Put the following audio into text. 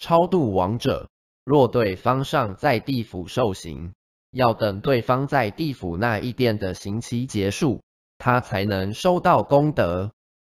超度亡者若对方尚在地府受刑要等对方在地府那一殿的刑期结束他才能收到功德。